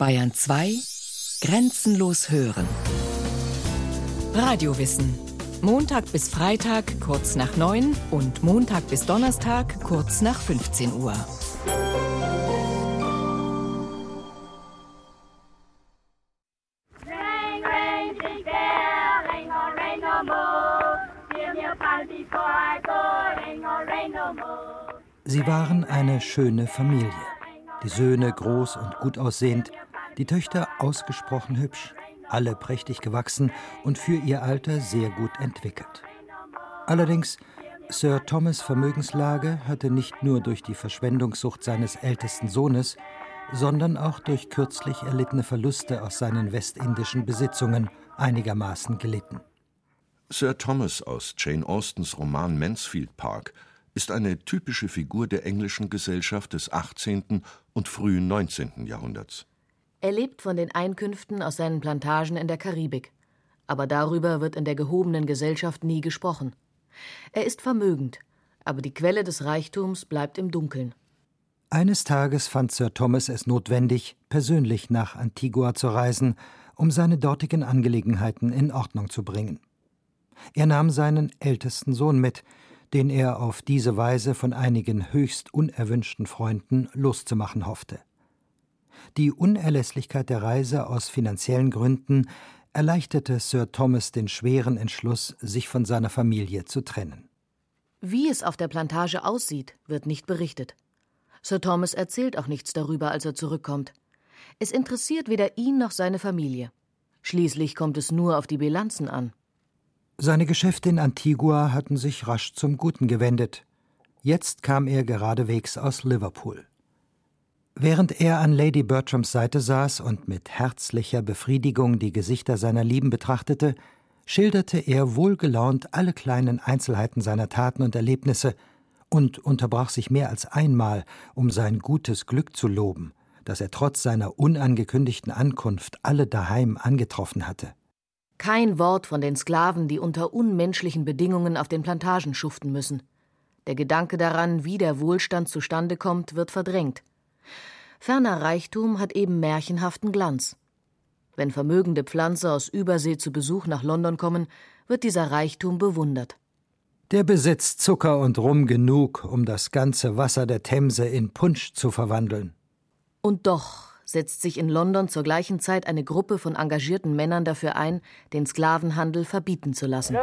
Bayern 2 Grenzenlos hören. Radiowissen. Montag bis Freitag kurz nach 9 und Montag bis Donnerstag kurz nach 15 Uhr. Sie waren eine schöne Familie. Die Söhne groß und gut aussehend, die Töchter ausgesprochen hübsch, alle prächtig gewachsen und für ihr Alter sehr gut entwickelt. Allerdings, Sir Thomas Vermögenslage hatte nicht nur durch die Verschwendungssucht seines ältesten Sohnes, sondern auch durch kürzlich erlittene Verluste aus seinen westindischen Besitzungen einigermaßen gelitten. Sir Thomas aus Jane Austens Roman Mansfield Park ist eine typische Figur der englischen Gesellschaft des 18. und frühen 19. Jahrhunderts. Er lebt von den Einkünften aus seinen Plantagen in der Karibik. Aber darüber wird in der gehobenen Gesellschaft nie gesprochen. Er ist vermögend, aber die Quelle des Reichtums bleibt im Dunkeln. Eines Tages fand Sir Thomas es notwendig, persönlich nach Antigua zu reisen, um seine dortigen Angelegenheiten in Ordnung zu bringen. Er nahm seinen ältesten Sohn mit, den er auf diese Weise von einigen höchst unerwünschten Freunden loszumachen hoffte. Die Unerlässlichkeit der Reise aus finanziellen Gründen erleichterte Sir Thomas den schweren Entschluss, sich von seiner Familie zu trennen. Wie es auf der Plantage aussieht, wird nicht berichtet. Sir Thomas erzählt auch nichts darüber, als er zurückkommt. Es interessiert weder ihn noch seine Familie. Schließlich kommt es nur auf die Bilanzen an. Seine Geschäfte in Antigua hatten sich rasch zum Guten gewendet. Jetzt kam er geradewegs aus Liverpool. Während er an Lady Bertrams Seite saß und mit herzlicher Befriedigung die Gesichter seiner Lieben betrachtete, schilderte er wohlgelaunt alle kleinen Einzelheiten seiner Taten und Erlebnisse und unterbrach sich mehr als einmal, um sein gutes Glück zu loben, das er trotz seiner unangekündigten Ankunft alle daheim angetroffen hatte. Kein Wort von den Sklaven, die unter unmenschlichen Bedingungen auf den Plantagen schuften müssen. Der Gedanke daran, wie der Wohlstand zustande kommt, wird verdrängt. Ferner Reichtum hat eben märchenhaften Glanz. Wenn vermögende Pflanzer aus Übersee zu Besuch nach London kommen, wird dieser Reichtum bewundert. Der besitzt Zucker und Rum genug, um das ganze Wasser der Themse in Punsch zu verwandeln. Und doch setzt sich in London zur gleichen Zeit eine Gruppe von engagierten Männern dafür ein, den Sklavenhandel verbieten zu lassen.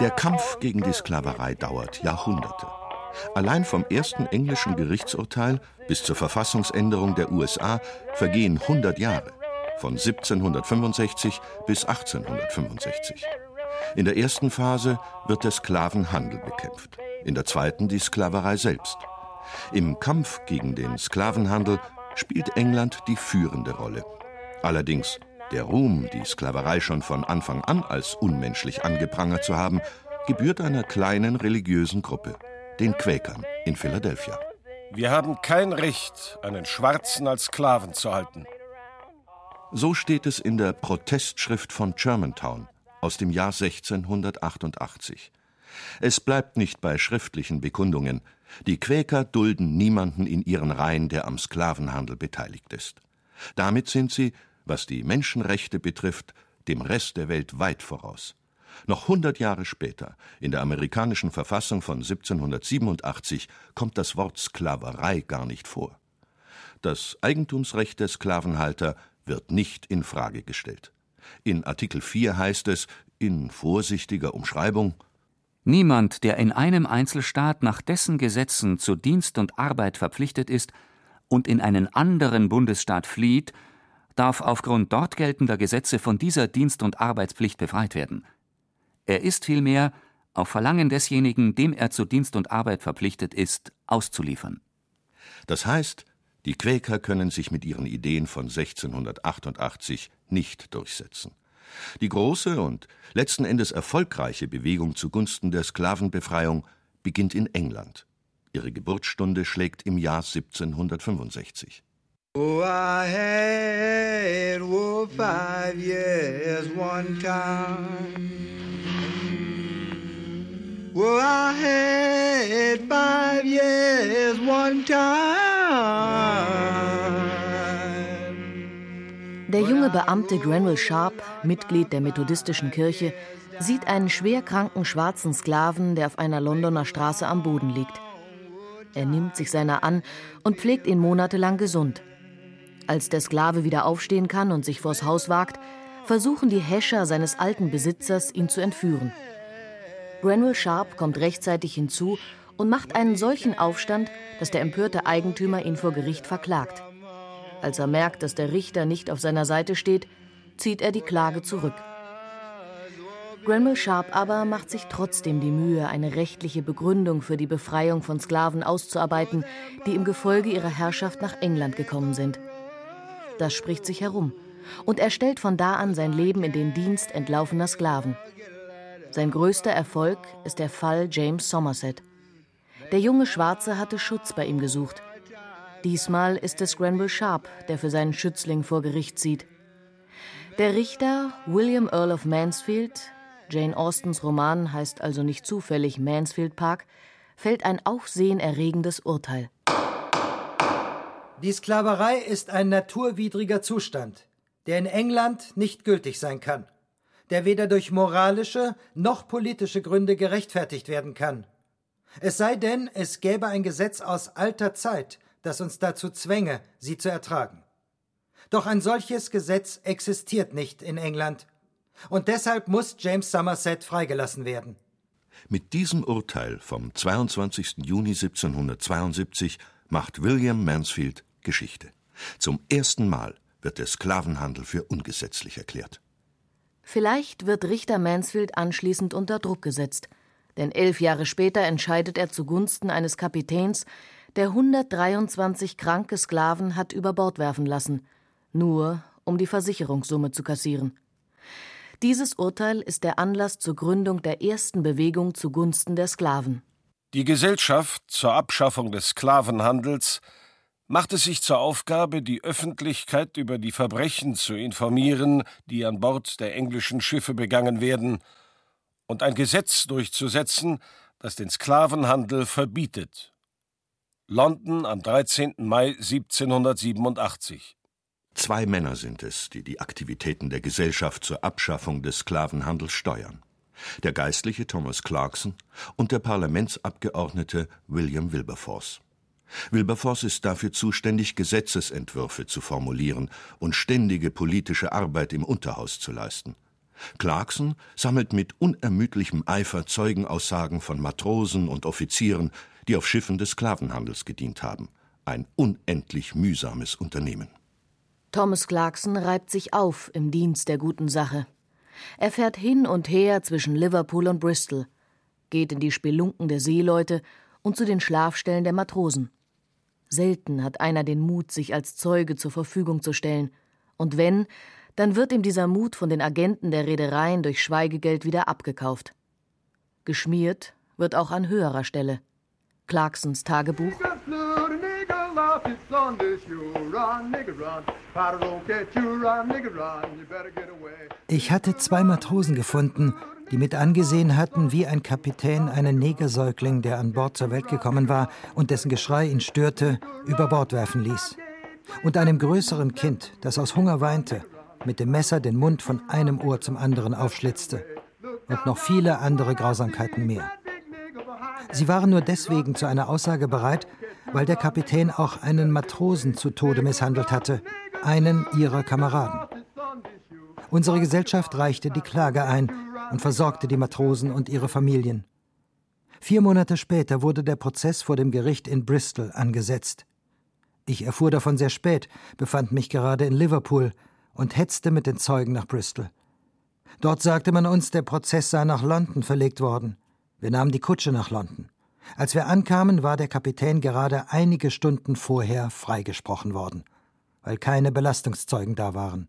Der Kampf gegen die Sklaverei dauert Jahrhunderte. Allein vom ersten englischen Gerichtsurteil bis zur Verfassungsänderung der USA vergehen 100 Jahre von 1765 bis 1865. In der ersten Phase wird der Sklavenhandel bekämpft, in der zweiten die Sklaverei selbst. Im Kampf gegen den Sklavenhandel spielt England die führende Rolle. Allerdings der Ruhm, die Sklaverei schon von Anfang an als unmenschlich angeprangert zu haben, gebührt einer kleinen religiösen Gruppe, den Quäkern in Philadelphia. Wir haben kein Recht, einen Schwarzen als Sklaven zu halten. So steht es in der Protestschrift von Germantown aus dem Jahr 1688. Es bleibt nicht bei schriftlichen Bekundungen. Die Quäker dulden niemanden in ihren Reihen, der am Sklavenhandel beteiligt ist. Damit sind sie, was die Menschenrechte betrifft, dem Rest der Welt weit voraus. Noch hundert Jahre später, in der amerikanischen Verfassung von 1787, kommt das Wort Sklaverei gar nicht vor. Das Eigentumsrecht der Sklavenhalter wird nicht in Frage gestellt. In Artikel 4 heißt es, in vorsichtiger Umschreibung Niemand, der in einem Einzelstaat nach dessen Gesetzen zu Dienst und Arbeit verpflichtet ist und in einen anderen Bundesstaat flieht, darf aufgrund dort geltender Gesetze von dieser Dienst- und Arbeitspflicht befreit werden. Er ist vielmehr, auf Verlangen desjenigen, dem er zu Dienst und Arbeit verpflichtet ist, auszuliefern. Das heißt, die Quäker können sich mit ihren Ideen von 1688 nicht durchsetzen. Die große und letzten Endes erfolgreiche Bewegung zugunsten der Sklavenbefreiung beginnt in England. Ihre Geburtsstunde schlägt im Jahr 1765. Oh, I had oh, five years one time. Oh, I had five years one time. Der junge Beamte Granville Sharp, Mitglied der methodistischen Kirche, sieht einen schwerkranken schwarzen Sklaven, der auf einer Londoner Straße am Boden liegt. Er nimmt sich seiner an und pflegt ihn monatelang gesund. Als der Sklave wieder aufstehen kann und sich vors Haus wagt, versuchen die Häscher seines alten Besitzers, ihn zu entführen. Granville Sharp kommt rechtzeitig hinzu und macht einen solchen Aufstand, dass der empörte Eigentümer ihn vor Gericht verklagt. Als er merkt, dass der Richter nicht auf seiner Seite steht, zieht er die Klage zurück. Granville Sharp aber macht sich trotzdem die Mühe, eine rechtliche Begründung für die Befreiung von Sklaven auszuarbeiten, die im Gefolge ihrer Herrschaft nach England gekommen sind. Das spricht sich herum, und er stellt von da an sein Leben in den Dienst entlaufener Sklaven. Sein größter Erfolg ist der Fall James Somerset. Der junge Schwarze hatte Schutz bei ihm gesucht. Diesmal ist es Granville Sharp, der für seinen Schützling vor Gericht zieht. Der Richter, William Earl of Mansfield, Jane Austens Roman heißt also nicht zufällig Mansfield Park, fällt ein aufsehenerregendes Urteil. Die Sklaverei ist ein naturwidriger Zustand, der in England nicht gültig sein kann, der weder durch moralische noch politische Gründe gerechtfertigt werden kann. Es sei denn, es gäbe ein Gesetz aus alter Zeit, das uns dazu zwänge, sie zu ertragen. Doch ein solches Gesetz existiert nicht in England, und deshalb muss James Somerset freigelassen werden. Mit diesem Urteil vom 22. Juni 1772 macht William Mansfield Geschichte. Zum ersten Mal wird der Sklavenhandel für ungesetzlich erklärt. Vielleicht wird Richter Mansfield anschließend unter Druck gesetzt, denn elf Jahre später entscheidet er zugunsten eines Kapitäns, der 123 kranke Sklaven hat über Bord werfen lassen, nur um die Versicherungssumme zu kassieren. Dieses Urteil ist der Anlass zur Gründung der ersten Bewegung zugunsten der Sklaven. Die Gesellschaft zur Abschaffung des Sklavenhandels macht es sich zur Aufgabe, die Öffentlichkeit über die Verbrechen zu informieren, die an Bord der englischen Schiffe begangen werden, und ein Gesetz durchzusetzen, das den Sklavenhandel verbietet. London am 13. Mai 1787 Zwei Männer sind es, die die Aktivitäten der Gesellschaft zur Abschaffung des Sklavenhandels steuern. Der Geistliche Thomas Clarkson und der Parlamentsabgeordnete William Wilberforce. Wilberforce ist dafür zuständig, Gesetzesentwürfe zu formulieren und ständige politische Arbeit im Unterhaus zu leisten. Clarkson sammelt mit unermüdlichem Eifer Zeugenaussagen von Matrosen und Offizieren, die auf Schiffen des Sklavenhandels gedient haben. Ein unendlich mühsames Unternehmen. Thomas Clarkson reibt sich auf im Dienst der guten Sache. Er fährt hin und her zwischen Liverpool und Bristol, geht in die Spelunken der Seeleute und zu den Schlafstellen der Matrosen. Selten hat einer den Mut, sich als Zeuge zur Verfügung zu stellen, und wenn, dann wird ihm dieser Mut von den Agenten der Reedereien durch Schweigegeld wieder abgekauft. Geschmiert wird auch an höherer Stelle. Clarksons Tagebuch ich hatte zwei Matrosen gefunden, die mit angesehen hatten, wie ein Kapitän einen Negersäugling, der an Bord zur Welt gekommen war und dessen Geschrei ihn störte, über Bord werfen ließ. Und einem größeren Kind, das aus Hunger weinte, mit dem Messer den Mund von einem Ohr zum anderen aufschlitzte. Und noch viele andere Grausamkeiten mehr. Sie waren nur deswegen zu einer Aussage bereit, weil der Kapitän auch einen Matrosen zu Tode misshandelt hatte, einen ihrer Kameraden. Unsere Gesellschaft reichte die Klage ein und versorgte die Matrosen und ihre Familien. Vier Monate später wurde der Prozess vor dem Gericht in Bristol angesetzt. Ich erfuhr davon sehr spät, befand mich gerade in Liverpool und hetzte mit den Zeugen nach Bristol. Dort sagte man uns, der Prozess sei nach London verlegt worden. Wir nahmen die Kutsche nach London. Als wir ankamen, war der Kapitän gerade einige Stunden vorher freigesprochen worden, weil keine Belastungszeugen da waren.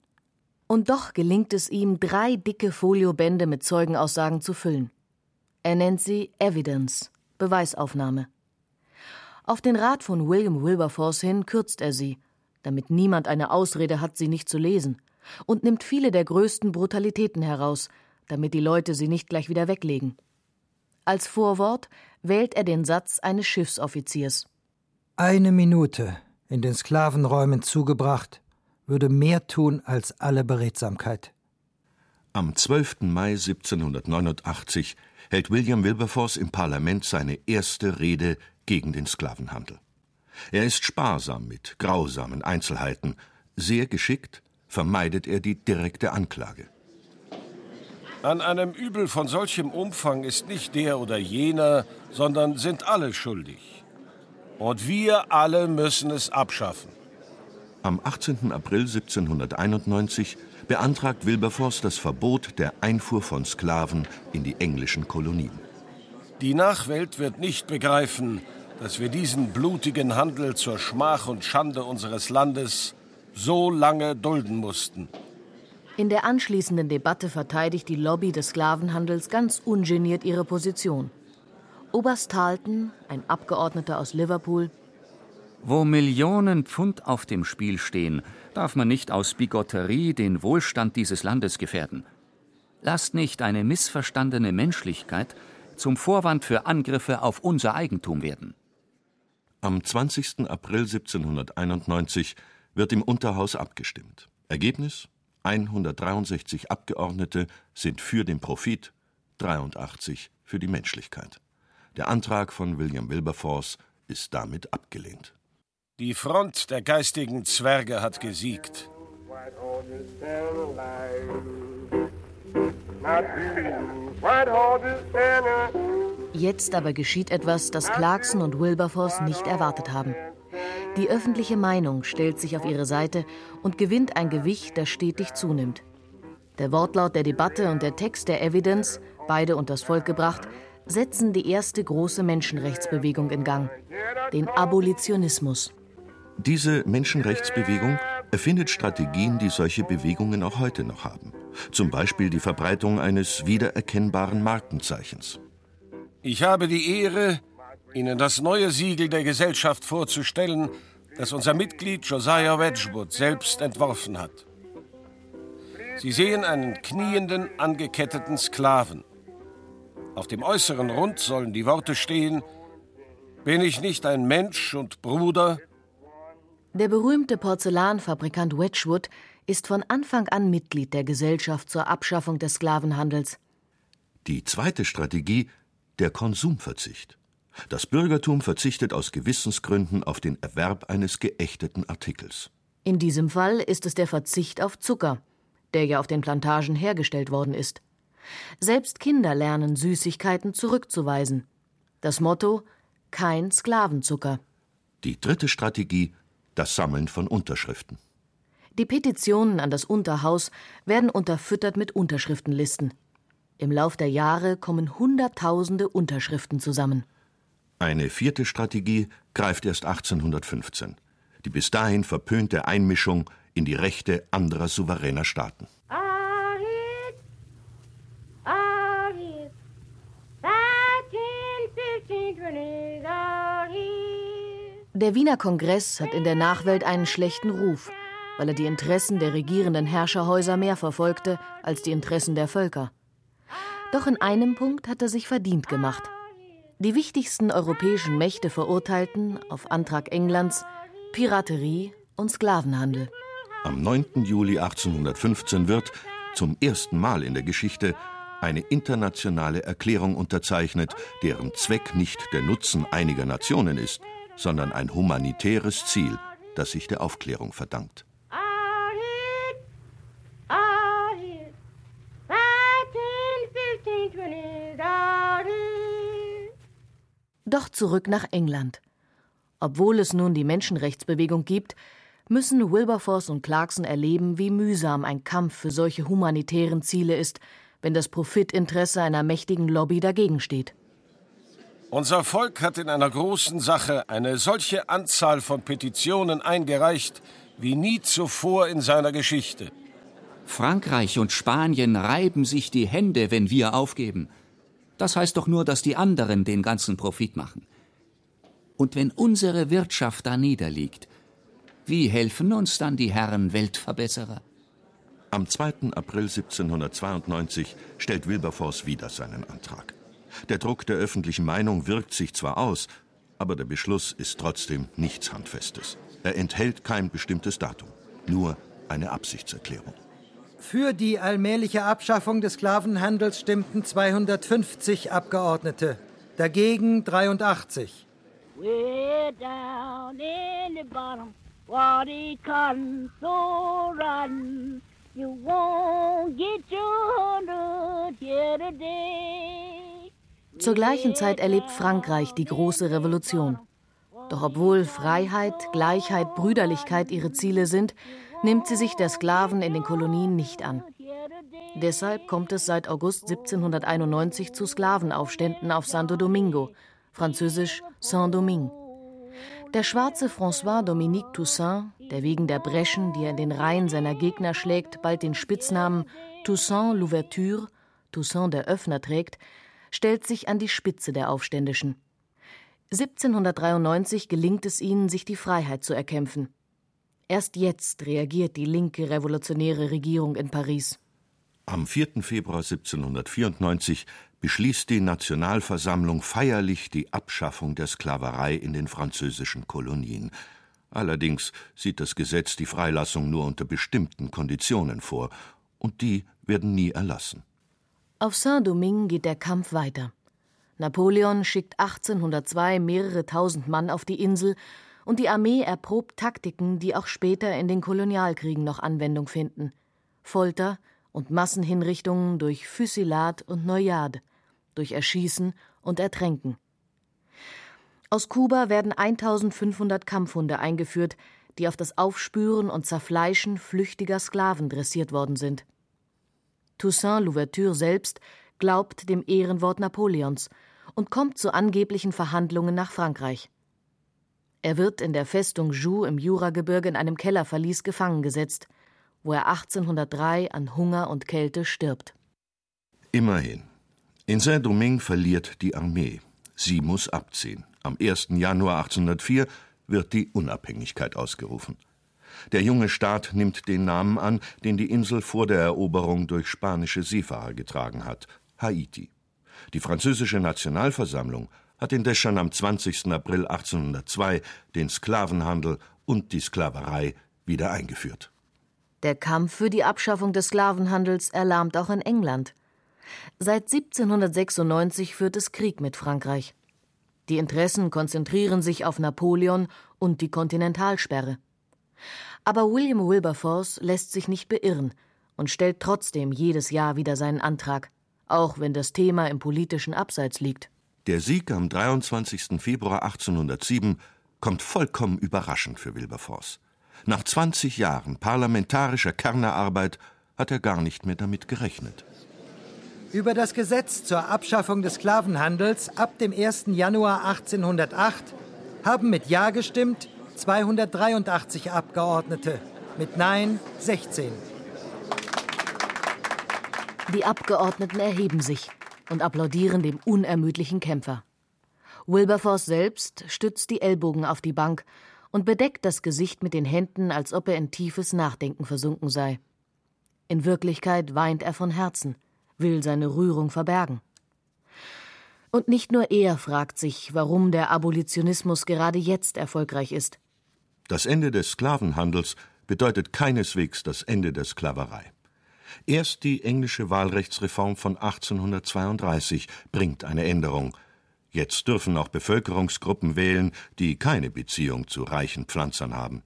Und doch gelingt es ihm, drei dicke Foliobände mit Zeugenaussagen zu füllen. Er nennt sie Evidence, Beweisaufnahme. Auf den Rat von William Wilberforce hin kürzt er sie, damit niemand eine Ausrede hat, sie nicht zu lesen, und nimmt viele der größten Brutalitäten heraus, damit die Leute sie nicht gleich wieder weglegen. Als Vorwort wählt er den Satz eines Schiffsoffiziers. Eine Minute in den Sklavenräumen zugebracht, würde mehr tun als alle Beredsamkeit. Am 12. Mai 1789 hält William Wilberforce im Parlament seine erste Rede gegen den Sklavenhandel. Er ist sparsam mit grausamen Einzelheiten, sehr geschickt vermeidet er die direkte Anklage. An einem Übel von solchem Umfang ist nicht der oder jener, sondern sind alle schuldig. Und wir alle müssen es abschaffen. Am 18. April 1791 beantragt Wilberforce das Verbot der Einfuhr von Sklaven in die englischen Kolonien. Die Nachwelt wird nicht begreifen, dass wir diesen blutigen Handel zur Schmach und Schande unseres Landes so lange dulden mussten. In der anschließenden Debatte verteidigt die Lobby des Sklavenhandels ganz ungeniert ihre Position. Oberst Tarleton, ein Abgeordneter aus Liverpool. Wo Millionen Pfund auf dem Spiel stehen, darf man nicht aus Bigotterie den Wohlstand dieses Landes gefährden. Lasst nicht eine missverstandene Menschlichkeit zum Vorwand für Angriffe auf unser Eigentum werden. Am 20. April 1791 wird im Unterhaus abgestimmt. Ergebnis 163 Abgeordnete sind für den Profit, 83 für die Menschlichkeit. Der Antrag von William Wilberforce ist damit abgelehnt. Die Front der geistigen Zwerge hat gesiegt. Jetzt aber geschieht etwas, das Clarkson und Wilberforce nicht erwartet haben. Die öffentliche Meinung stellt sich auf ihre Seite und gewinnt ein Gewicht, das stetig zunimmt. Der Wortlaut der Debatte und der Text der Evidence, beide unters Volk gebracht, setzen die erste große Menschenrechtsbewegung in Gang, den Abolitionismus. Diese Menschenrechtsbewegung erfindet Strategien, die solche Bewegungen auch heute noch haben. Zum Beispiel die Verbreitung eines wiedererkennbaren Markenzeichens. Ich habe die Ehre, Ihnen das neue Siegel der Gesellschaft vorzustellen, das unser Mitglied Josiah Wedgwood selbst entworfen hat. Sie sehen einen knienden, angeketteten Sklaven. Auf dem äußeren Rund sollen die Worte stehen: Bin ich nicht ein Mensch und Bruder? Der berühmte Porzellanfabrikant Wedgwood ist von Anfang an Mitglied der Gesellschaft zur Abschaffung des Sklavenhandels. Die zweite Strategie der Konsumverzicht. Das Bürgertum verzichtet aus Gewissensgründen auf den Erwerb eines geächteten Artikels. In diesem Fall ist es der Verzicht auf Zucker, der ja auf den Plantagen hergestellt worden ist. Selbst Kinder lernen Süßigkeiten zurückzuweisen. Das Motto kein Sklavenzucker. Die dritte Strategie das Sammeln von Unterschriften. Die Petitionen an das Unterhaus werden unterfüttert mit Unterschriftenlisten. Im Lauf der Jahre kommen Hunderttausende Unterschriften zusammen. Eine vierte Strategie greift erst 1815. Die bis dahin verpönte Einmischung in die Rechte anderer souveräner Staaten. Der Wiener Kongress hat in der Nachwelt einen schlechten Ruf, weil er die Interessen der regierenden Herrscherhäuser mehr verfolgte als die Interessen der Völker. Doch in einem Punkt hat er sich verdient gemacht. Die wichtigsten europäischen Mächte verurteilten, auf Antrag Englands, Piraterie und Sklavenhandel. Am 9. Juli 1815 wird, zum ersten Mal in der Geschichte, eine internationale Erklärung unterzeichnet, deren Zweck nicht der Nutzen einiger Nationen ist, sondern ein humanitäres Ziel, das sich der Aufklärung verdankt. Doch zurück nach England. Obwohl es nun die Menschenrechtsbewegung gibt, müssen Wilberforce und Clarkson erleben, wie mühsam ein Kampf für solche humanitären Ziele ist, wenn das Profitinteresse einer mächtigen Lobby dagegen steht. Unser Volk hat in einer großen Sache eine solche Anzahl von Petitionen eingereicht wie nie zuvor in seiner Geschichte. Frankreich und Spanien reiben sich die Hände, wenn wir aufgeben. Das heißt doch nur, dass die anderen den ganzen Profit machen. Und wenn unsere Wirtschaft da niederliegt, Wie helfen uns dann die Herren Weltverbesserer? Am 2. April 1792 stellt Wilberforce wieder seinen Antrag. Der Druck der öffentlichen Meinung wirkt sich zwar aus, aber der Beschluss ist trotzdem nichts Handfestes. Er enthält kein bestimmtes Datum, nur eine Absichtserklärung. Für die allmähliche Abschaffung des Sklavenhandels stimmten 250 Abgeordnete, dagegen 83. Way down in the bottom, what cotton so rotten, you won't get your hundred here today. Zur gleichen Zeit erlebt Frankreich die große Revolution. Doch obwohl Freiheit, Gleichheit, Brüderlichkeit ihre Ziele sind, nimmt sie sich der Sklaven in den Kolonien nicht an. Deshalb kommt es seit August 1791 zu Sklavenaufständen auf Santo Domingo, französisch Saint-Domingue. Der schwarze François Dominique Toussaint, der wegen der Breschen, die er in den Reihen seiner Gegner schlägt, bald den Spitznamen Toussaint l'Ouverture, Toussaint der Öffner trägt, stellt sich an die Spitze der Aufständischen. 1793 gelingt es ihnen, sich die Freiheit zu erkämpfen. Erst jetzt reagiert die linke revolutionäre Regierung in Paris. Am 4. Februar 1794 beschließt die Nationalversammlung feierlich die Abschaffung der Sklaverei in den französischen Kolonien. Allerdings sieht das Gesetz die Freilassung nur unter bestimmten Konditionen vor, und die werden nie erlassen. Auf Saint-Domingue geht der Kampf weiter. Napoleon schickt 1802 mehrere tausend Mann auf die Insel und die Armee erprobt Taktiken, die auch später in den Kolonialkriegen noch Anwendung finden. Folter und Massenhinrichtungen durch Fusillade und Noyade, durch Erschießen und Ertränken. Aus Kuba werden 1500 Kampfhunde eingeführt, die auf das Aufspüren und Zerfleischen flüchtiger Sklaven dressiert worden sind. Toussaint Louverture selbst glaubt dem Ehrenwort Napoleons und kommt zu angeblichen Verhandlungen nach Frankreich. Er wird in der Festung Joux im Juragebirge in einem Kellerverlies gefangen gesetzt, wo er 1803 an Hunger und Kälte stirbt. Immerhin. In Saint-Domingue verliert die Armee. Sie muss abziehen. Am 1. Januar 1804 wird die Unabhängigkeit ausgerufen. Der junge Staat nimmt den Namen an, den die Insel vor der Eroberung durch spanische Seefahrer getragen hat: Haiti. Die französische Nationalversammlung hat indes schon am 20. April 1802 den Sklavenhandel und die Sklaverei wieder eingeführt. Der Kampf für die Abschaffung des Sklavenhandels erlahmt auch in England. Seit 1796 führt es Krieg mit Frankreich. Die Interessen konzentrieren sich auf Napoleon und die Kontinentalsperre. Aber William Wilberforce lässt sich nicht beirren und stellt trotzdem jedes Jahr wieder seinen Antrag, auch wenn das Thema im politischen Abseits liegt. Der Sieg am 23. Februar 1807 kommt vollkommen überraschend für Wilberforce. Nach 20 Jahren parlamentarischer Kernerarbeit hat er gar nicht mehr damit gerechnet. Über das Gesetz zur Abschaffung des Sklavenhandels ab dem 1. Januar 1808 haben mit Ja gestimmt 283 Abgeordnete, mit Nein 16. Die Abgeordneten erheben sich und applaudieren dem unermüdlichen Kämpfer. Wilberforce selbst stützt die Ellbogen auf die Bank und bedeckt das Gesicht mit den Händen, als ob er in tiefes Nachdenken versunken sei. In Wirklichkeit weint er von Herzen, will seine Rührung verbergen. Und nicht nur er fragt sich, warum der Abolitionismus gerade jetzt erfolgreich ist. Das Ende des Sklavenhandels bedeutet keineswegs das Ende der Sklaverei. Erst die englische Wahlrechtsreform von 1832 bringt eine Änderung. Jetzt dürfen auch Bevölkerungsgruppen wählen, die keine Beziehung zu reichen Pflanzern haben.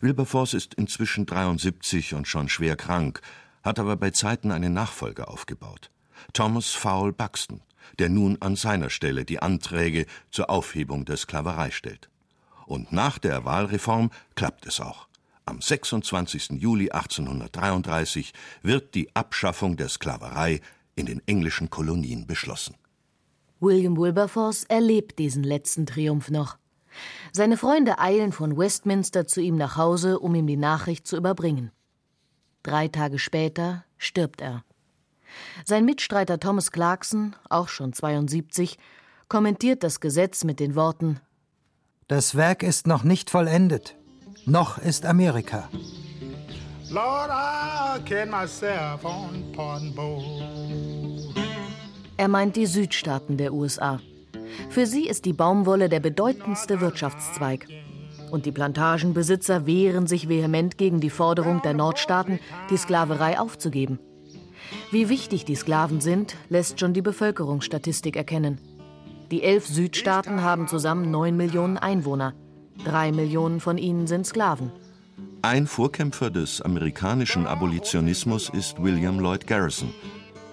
Wilberforce ist inzwischen 73 und schon schwer krank, hat aber bei Zeiten einen Nachfolger aufgebaut. Thomas Fowle Buxton, der nun an seiner Stelle die Anträge zur Aufhebung der Sklaverei stellt. Und nach der Wahlreform klappt es auch. Am 26. Juli 1833 wird die Abschaffung der Sklaverei in den englischen Kolonien beschlossen. William Wilberforce erlebt diesen letzten Triumph noch. Seine Freunde eilen von Westminster zu ihm nach Hause, um ihm die Nachricht zu überbringen. Drei Tage später stirbt er. Sein Mitstreiter Thomas Clarkson, auch schon 72, kommentiert das Gesetz mit den Worten Das Werk ist noch nicht vollendet. Noch ist Amerika. Lord, I can myself on pardon board. Er meint die Südstaaten der USA. Für sie ist die Baumwolle der bedeutendste Wirtschaftszweig. Und die Plantagenbesitzer wehren sich vehement gegen die Forderung der Nordstaaten, die Sklaverei aufzugeben. Wie wichtig die Sklaven sind, lässt schon die Bevölkerungsstatistik erkennen. Die elf Südstaaten haben zusammen neun Millionen Einwohner. Drei Millionen von ihnen sind Sklaven. Ein Vorkämpfer des amerikanischen Abolitionismus ist William Lloyd Garrison,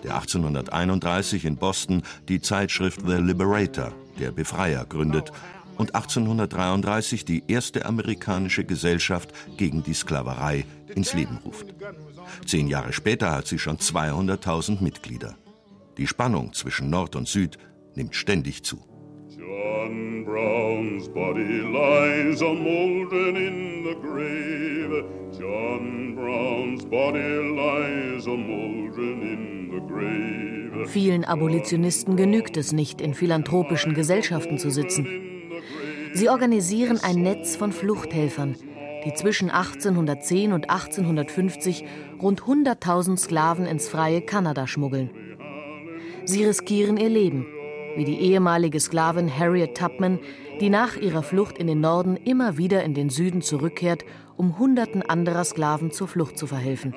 der 1831 in Boston die Zeitschrift The Liberator, der Befreier, gründet und 1833 die erste amerikanische Gesellschaft gegen die Sklaverei ins Leben ruft. Zehn Jahre später hat sie schon 200.000 Mitglieder. Die Spannung zwischen Nord und Süd nimmt ständig zu. John Brown's body lies a moldering in the grave. John Brown's body lies a moldering in the grave. Vielen Abolitionisten genügt es nicht, in philanthropischen Gesellschaften zu sitzen. Sie organisieren ein Netz von Fluchthelfern, die zwischen 1810 und 1850 rund 100.000 Sklaven ins freie Kanada schmuggeln. Sie riskieren ihr Leben, wie die ehemalige Sklavin Harriet Tubman, die nach ihrer Flucht in den Norden immer wieder in den Süden zurückkehrt, um Hunderten anderer Sklaven zur Flucht zu verhelfen.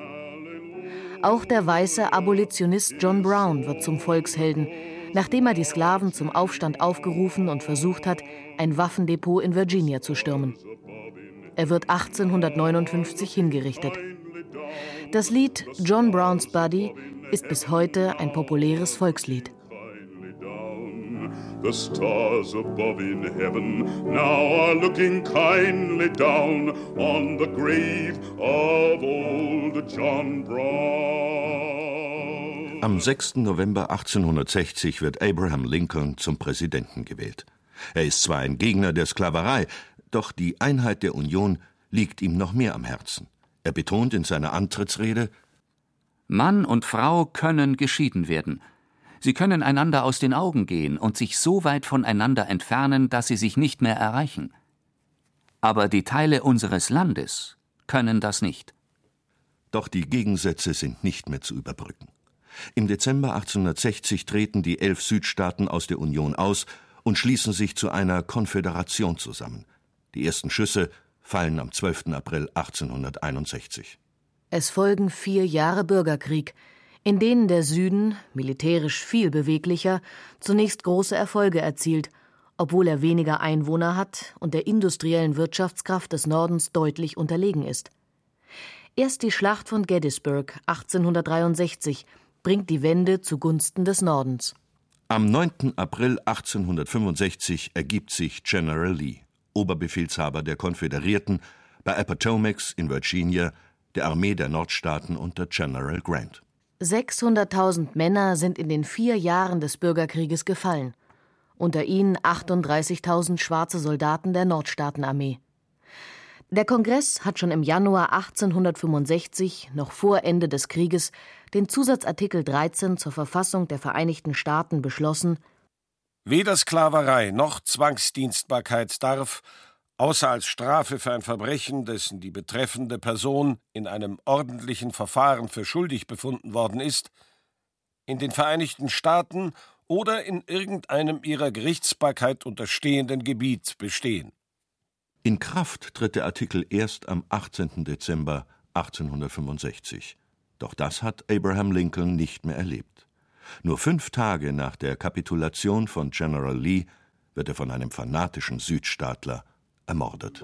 Auch der weiße Abolitionist John Brown wird zum Volkshelden, nachdem er die Sklaven zum Aufstand aufgerufen und versucht hat, ein Waffendepot in Virginia zu stürmen. Er wird 1859 hingerichtet. Das Lied John Browns Buddy ist bis heute ein populäres Volkslied. The stars above in heaven now are looking kindly down on the grave of old John Brown. Am 6. November 1860 wird Abraham Lincoln zum Präsidenten gewählt. Er ist zwar ein Gegner der Sklaverei, doch die Einheit der Union liegt ihm noch mehr am Herzen. Er betont in seiner Antrittsrede Mann und Frau können geschieden werden. Sie können einander aus den Augen gehen und sich so weit voneinander entfernen, dass sie sich nicht mehr erreichen. Aber die Teile unseres Landes können das nicht. Doch die Gegensätze sind nicht mehr zu überbrücken. Im Dezember 1860 treten die elf Südstaaten aus der Union aus und schließen sich zu einer Konföderation zusammen. Die ersten Schüsse fallen am 12. April 1861. Es folgen vier Jahre Bürgerkrieg, in denen der Süden, militärisch viel beweglicher, zunächst große Erfolge erzielt, obwohl er weniger Einwohner hat und der industriellen Wirtschaftskraft des Nordens deutlich unterlegen ist. Erst die Schlacht von Gettysburg 1863 bringt die Wende zugunsten des Nordens. Am 9. April 1865 ergibt sich General Lee, Oberbefehlshaber der Konföderierten, bei Appomattox in Virginia, der Armee der Nordstaaten unter General Grant. 600.000 Männer sind in den vier Jahren des Bürgerkrieges gefallen, unter ihnen 38.000 schwarze Soldaten der Nordstaatenarmee. Der Kongress hat schon im Januar 1865, noch vor Ende des Krieges, den Zusatzartikel 13 zur Verfassung der Vereinigten Staaten beschlossen. Weder Sklaverei noch Zwangsdienstbarkeit darf, außer als Strafe für ein Verbrechen, dessen die betreffende Person in einem ordentlichen Verfahren für schuldig befunden worden ist, in den Vereinigten Staaten oder in irgendeinem ihrer Gerichtsbarkeit unterstehenden Gebiet bestehen. In Kraft tritt der Artikel erst am 18. Dezember 1865. Doch das hat Abraham Lincoln nicht mehr erlebt. Nur fünf Tage nach der Kapitulation von General Lee wird er von einem fanatischen Südstaatler ermordet.